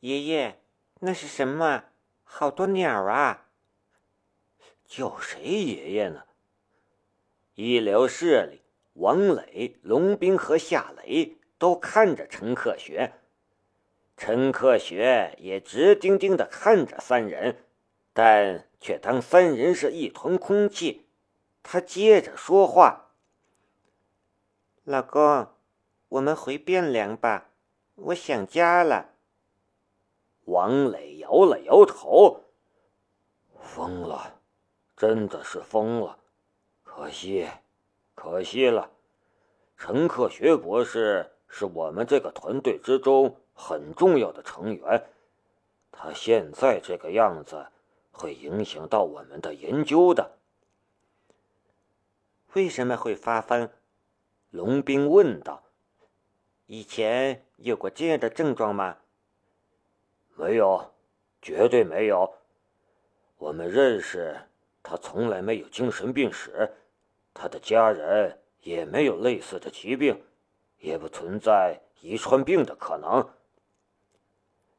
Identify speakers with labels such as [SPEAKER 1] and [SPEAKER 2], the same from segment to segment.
[SPEAKER 1] 爷爷，那是什么？好多鸟啊！
[SPEAKER 2] 叫谁爷爷呢？医疗室里，王磊、龙斌和夏雷都看着陈克学。陈克学也直盯盯的看着三人，但却当三人是一团空气。他接着说话：“
[SPEAKER 1] 老公，我们回汴梁吧，我想家了。”
[SPEAKER 2] 王磊摇了摇头：“
[SPEAKER 3] 疯了，真的是疯了，可惜，可惜了。陈克学博士是我们这个团队之中。”很重要的成员，他现在这个样子会影响到我们的研究的。
[SPEAKER 1] 为什么会发疯？龙兵问道。以前有过这样的症状吗？
[SPEAKER 3] 没有，绝对没有。我们认识他，从来没有精神病史，他的家人也没有类似的疾病，也不存在遗传病的可能。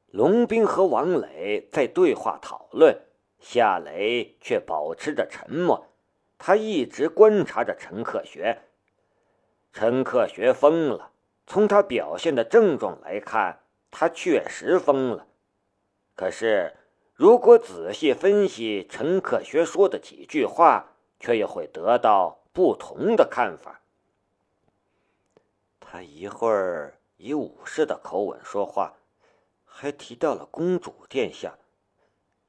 [SPEAKER 2] 龙兵和王磊在对话讨论，夏雷却保持着沉默。他一直观察着陈克学。陈克学疯了，从他表现的症状来看，他确实疯了。可是，如果仔细分析陈可学说的几句话，却又会得到不同的看法。
[SPEAKER 1] 他一会儿以武士的口吻说话。还提到了公主殿下，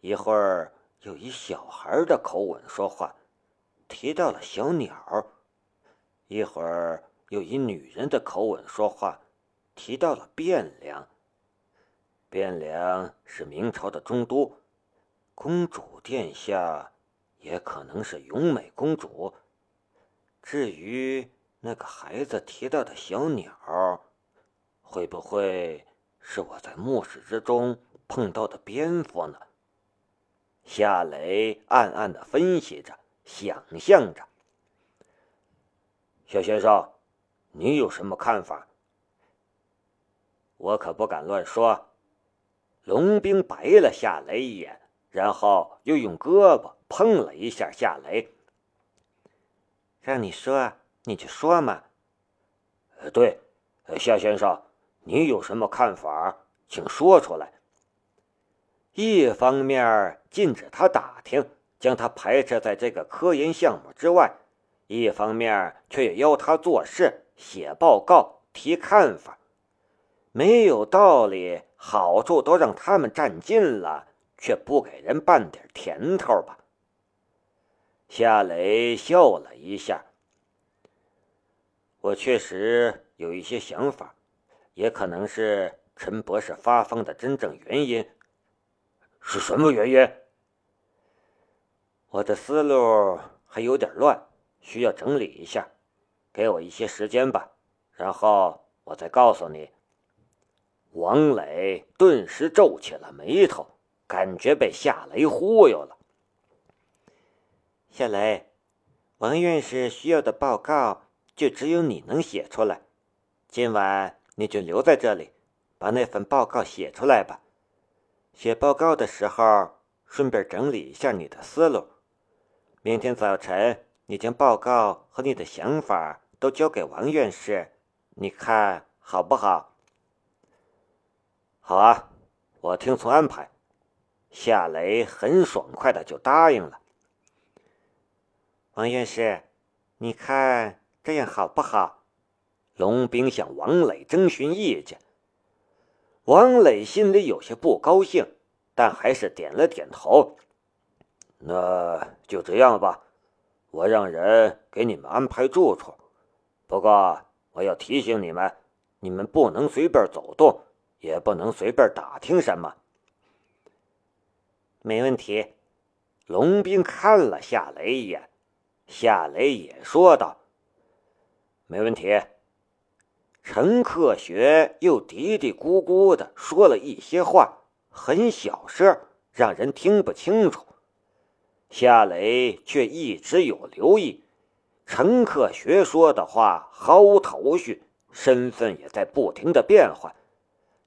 [SPEAKER 1] 一会儿又以小孩的口吻说话，提到了小鸟；一会儿又以女人的口吻说话，提到了汴梁。汴梁是明朝的中都，公主殿下也可能是永美公主。至于那个孩子提到的小鸟，会不会？是我在墓室之中碰到的蝙蝠呢。夏雷暗暗的分析着，想象着。
[SPEAKER 3] 小先生，你有什么看法？
[SPEAKER 2] 我可不敢乱说。龙兵白了夏雷一眼，然后又用胳膊碰了一下夏雷。
[SPEAKER 1] 让你说，你就说嘛。
[SPEAKER 3] 呃，对，夏先生。你有什么看法，请说出来。
[SPEAKER 2] 一方面禁止他打听，将他排斥在这个科研项目之外；一方面却也要他做事、写报告、提看法。没有道理，好处都让他们占尽了，却不给人半点甜头吧？夏雷笑了一下：“我确实有一些想法。”也可能是陈博士发疯的真正原因，
[SPEAKER 3] 是什么原因？
[SPEAKER 2] 我的思路还有点乱，需要整理一下，给我一些时间吧，然后我再告诉你。王磊顿时皱起了眉头，感觉被夏雷忽悠了。
[SPEAKER 1] 夏雷，王院士需要的报告就只有你能写出来，今晚。你就留在这里，把那份报告写出来吧。写报告的时候，顺便整理一下你的思路。明天早晨，你将报告和你的想法都交给王院士，你看好不好？
[SPEAKER 2] 好啊，我听从安排。夏雷很爽快的就答应了。
[SPEAKER 1] 王院士，你看这样好不好？
[SPEAKER 2] 龙兵向王磊征询意见，王磊心里有些不高兴，但还是点了点头。
[SPEAKER 3] 那就这样吧，我让人给你们安排住处。不过我要提醒你们，你们不能随便走动，也不能随便打听什么。
[SPEAKER 1] 没问题。
[SPEAKER 2] 龙兵看了夏雷一眼，夏雷也说道：“没问题。”陈克学又嘀嘀咕咕的说了一些话，很小声，让人听不清楚。夏雷却一直有留意，陈克学说的话毫无头绪，身份也在不停的变换。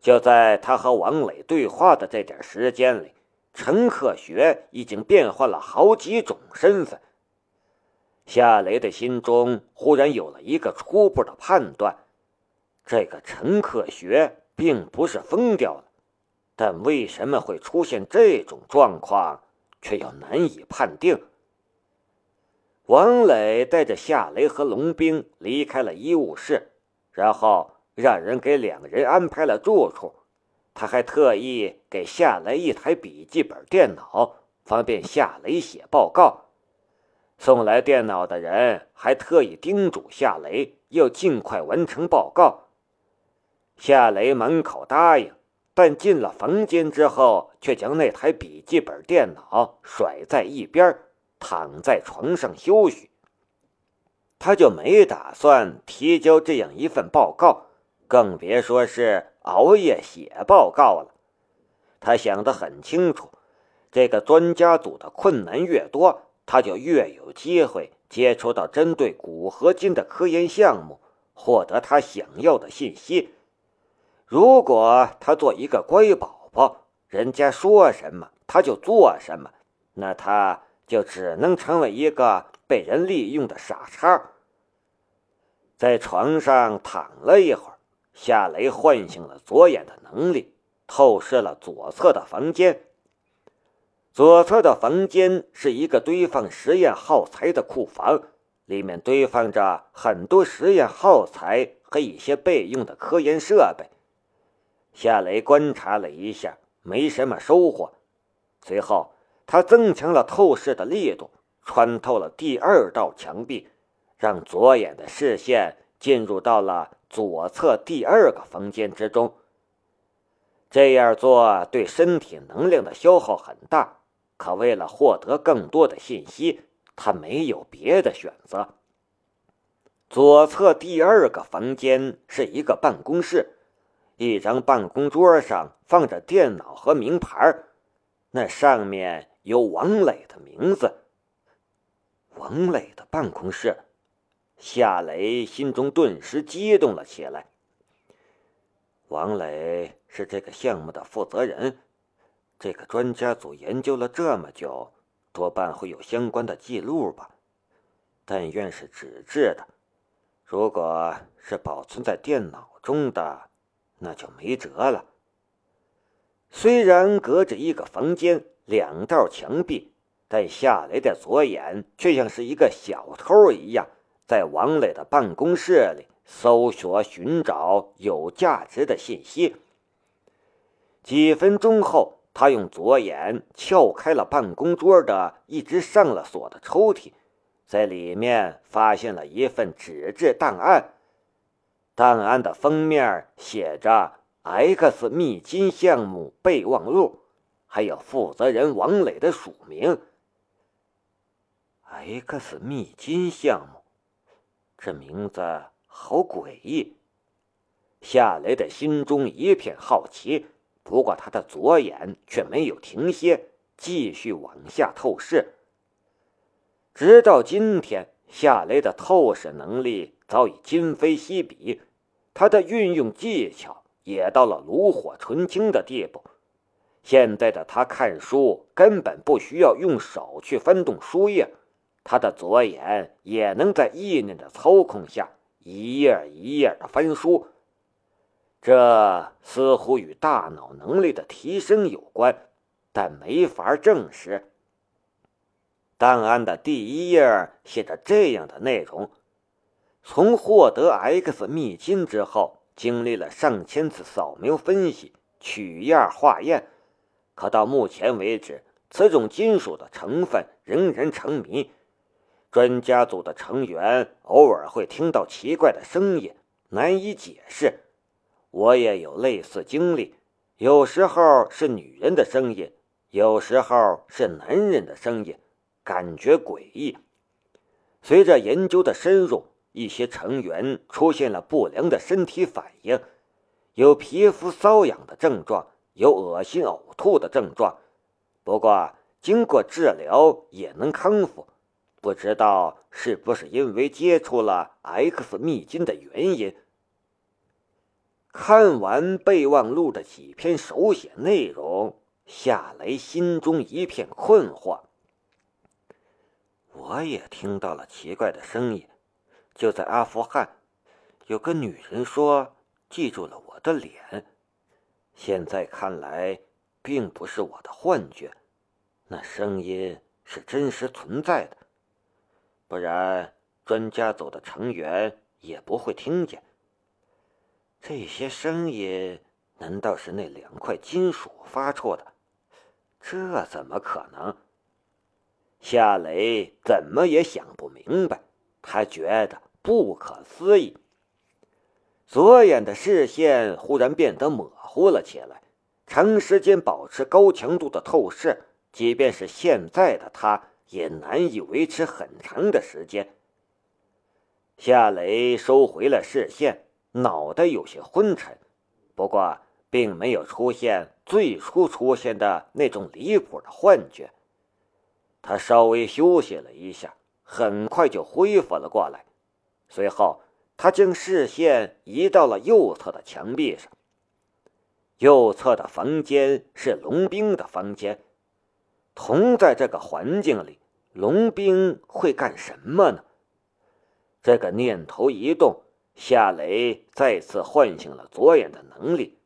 [SPEAKER 2] 就在他和王磊对话的这点时间里，陈克学已经变换了好几种身份。夏雷的心中忽然有了一个初步的判断：这个陈克学并不是疯掉了，但为什么会出现这种状况，却又难以判定。王磊带着夏雷和龙兵离开了医务室，然后。让人给两人安排了住处，他还特意给夏雷一台笔记本电脑，方便夏雷写报告。送来电脑的人还特意叮嘱夏雷要尽快完成报告。夏雷满口答应，但进了房间之后，却将那台笔记本电脑甩在一边，躺在床上休息。他就没打算提交这样一份报告。更别说是熬夜写报告了。他想得很清楚，这个专家组的困难越多，他就越有机会接触到针对古合金的科研项目，获得他想要的信息。如果他做一个乖宝宝，人家说什么他就做什么，那他就只能成为一个被人利用的傻叉。在床上躺了一会儿。夏雷唤醒了左眼的能力，透视了左侧的房间。左侧的房间是一个堆放实验耗材的库房，里面堆放着很多实验耗材和一些备用的科研设备。夏雷观察了一下，没什么收获。随后，他增强了透视的力度，穿透了第二道墙壁，让左眼的视线进入到了。左侧第二个房间之中，这样做对身体能量的消耗很大，可为了获得更多的信息，他没有别的选择。左侧第二个房间是一个办公室，一张办公桌上放着电脑和名牌，那上面有王磊的名字。王磊的办公室。夏雷心中顿时激动了起来。王磊是这个项目的负责人，这个专家组研究了这么久，多半会有相关的记录吧。但愿是纸质的，如果是保存在电脑中的，那就没辙了。虽然隔着一个房间，两道墙壁，但夏雷的左眼却像是一个小偷一样。在王磊的办公室里搜索、寻找有价值的信息。几分钟后，他用左眼撬开了办公桌的一只上了锁的抽屉，在里面发现了一份纸质档案。档案的封面写着 “X 密金项目备忘录”，还有负责人王磊的署名。X 密金项目。这名字好诡异，夏雷的心中一片好奇。不过他的左眼却没有停歇，继续往下透视。直到今天，夏雷的透视能力早已今非昔比，他的运用技巧也到了炉火纯青的地步。现在的他看书根本不需要用手去翻动书页。他的左眼也能在意念的操控下一页一页的翻书，这似乎与大脑能力的提升有关，但没法证实。档案的第一页写着这样的内容：从获得 X 密金之后，经历了上千次扫描分析、取样化验，可到目前为止，此种金属的成分仍然成谜。专家组的成员偶尔会听到奇怪的声音，难以解释。我也有类似经历，有时候是女人的声音，有时候是男人的声音，感觉诡异。随着研究的深入，一些成员出现了不良的身体反应，有皮肤瘙痒的症状，有恶心呕吐的症状。不过经过治疗也能康复。不知道是不是因为接触了 X 密金的原因。看完备忘录的几篇手写内容，夏雷心中一片困惑。我也听到了奇怪的声音，就在阿富汗，有个女人说记住了我的脸。现在看来，并不是我的幻觉，那声音是真实存在的，不然专家组的成员也不会听见。这些声音难道是那两块金属发出的？这怎么可能？夏雷怎么也想不明白，他觉得不可思议。左眼的视线忽然变得模糊了起来，长时间保持高强度的透视，即便是现在的他也难以维持很长的时间。夏雷收回了视线。脑袋有些昏沉，不过并没有出现最初出现的那种离谱的幻觉。他稍微休息了一下，很快就恢复了过来。随后，他将视线移到了右侧的墙壁上。右侧的房间是龙兵的房间。同在这个环境里，龙兵会干什么呢？这个念头一动。夏雷再次唤醒了左眼的能力，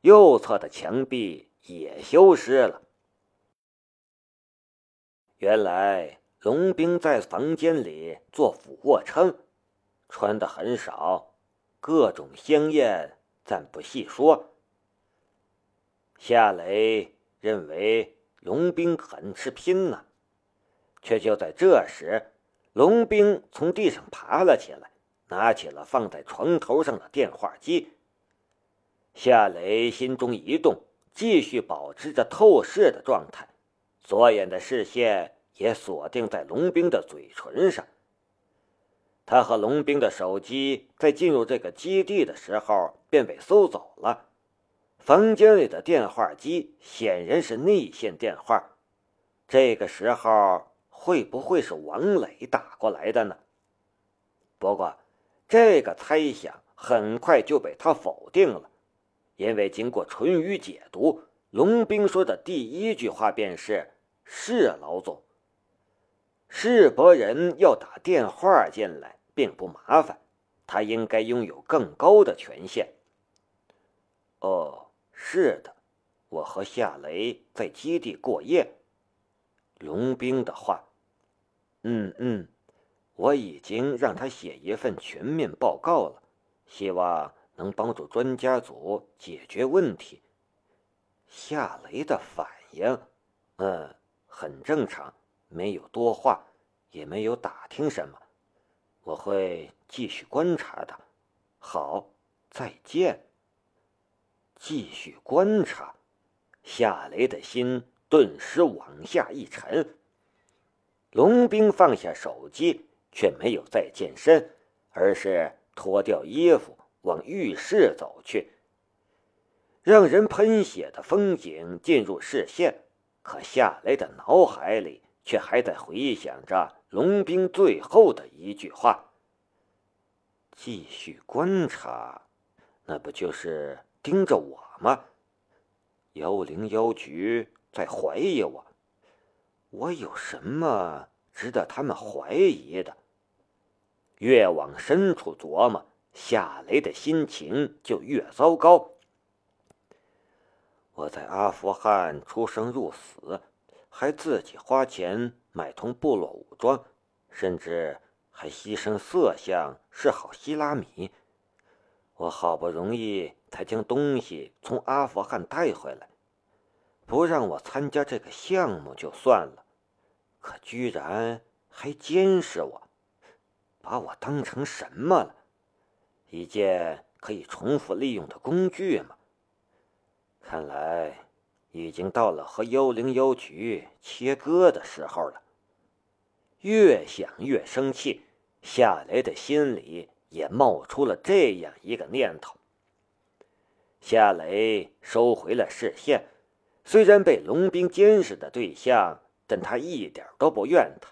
[SPEAKER 2] 右侧的墙壁也消失了。原来龙兵在房间里做俯卧撑，穿的很少，各种香艳暂不细说。夏雷认为龙兵很是拼呢，却就在这时，龙兵从地上爬了起来。拿起了放在床头上的电话机，夏雷心中一动，继续保持着透视的状态，左眼的视线也锁定在龙兵的嘴唇上。他和龙兵的手机在进入这个基地的时候便被搜走了，房间里的电话机显然是内线电话，这个时候会不会是王磊打过来的呢？不过。这个猜想很快就被他否定了，因为经过淳于解读，龙兵说的第一句话便是：“是老总。”世博人要打电话进来并不麻烦，他应该拥有更高的权限。哦，是的，我和夏雷在基地过夜。龙兵的话，嗯嗯。我已经让他写一份全面报告了，希望能帮助专家组解决问题。夏雷的反应，嗯，很正常，没有多话，也没有打听什么。我会继续观察的。好，再见。继续观察，夏雷的心顿时往下一沉。龙兵放下手机。却没有再健身，而是脱掉衣服往浴室走去。让人喷血的风景进入视线，可夏雷的脑海里却还在回想着龙兵最后的一句话：“继续观察，那不就是盯着我吗？幺零幺局在怀疑我，我有什么值得他们怀疑的？”越往深处琢磨，夏雷的心情就越糟糕。我在阿富汗出生入死，还自己花钱买通部落武装，甚至还牺牲色相是好希拉米。我好不容易才将东西从阿富汗带回来，不让我参加这个项目就算了，可居然还监视我。把我当成什么了？一件可以重复利用的工具吗？看来已经到了和幺零幺局切割的时候了。越想越生气，夏雷的心里也冒出了这样一个念头。夏雷收回了视线，虽然被龙兵监视的对象，但他一点都不怨他，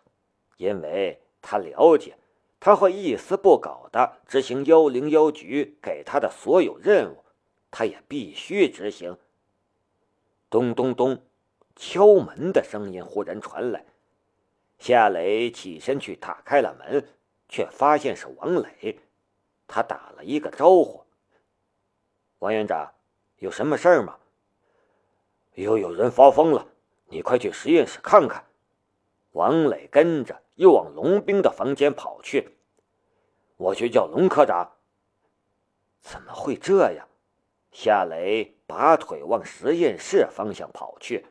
[SPEAKER 2] 因为他了解。他会一丝不苟地执行幺零幺局给他的所有任务，他也必须执行。咚咚咚，敲门的声音忽然传来。夏雷起身去打开了门，却发现是王磊。他打了一个招呼：“王院长，有什么事儿吗？”“
[SPEAKER 3] 又有人发疯了，你快去实验室看看。”
[SPEAKER 2] 王磊跟着又往龙兵的房间跑去。
[SPEAKER 3] “我去叫龙科长。”
[SPEAKER 2] 怎么会这样？夏雷拔腿往实验室方向跑去。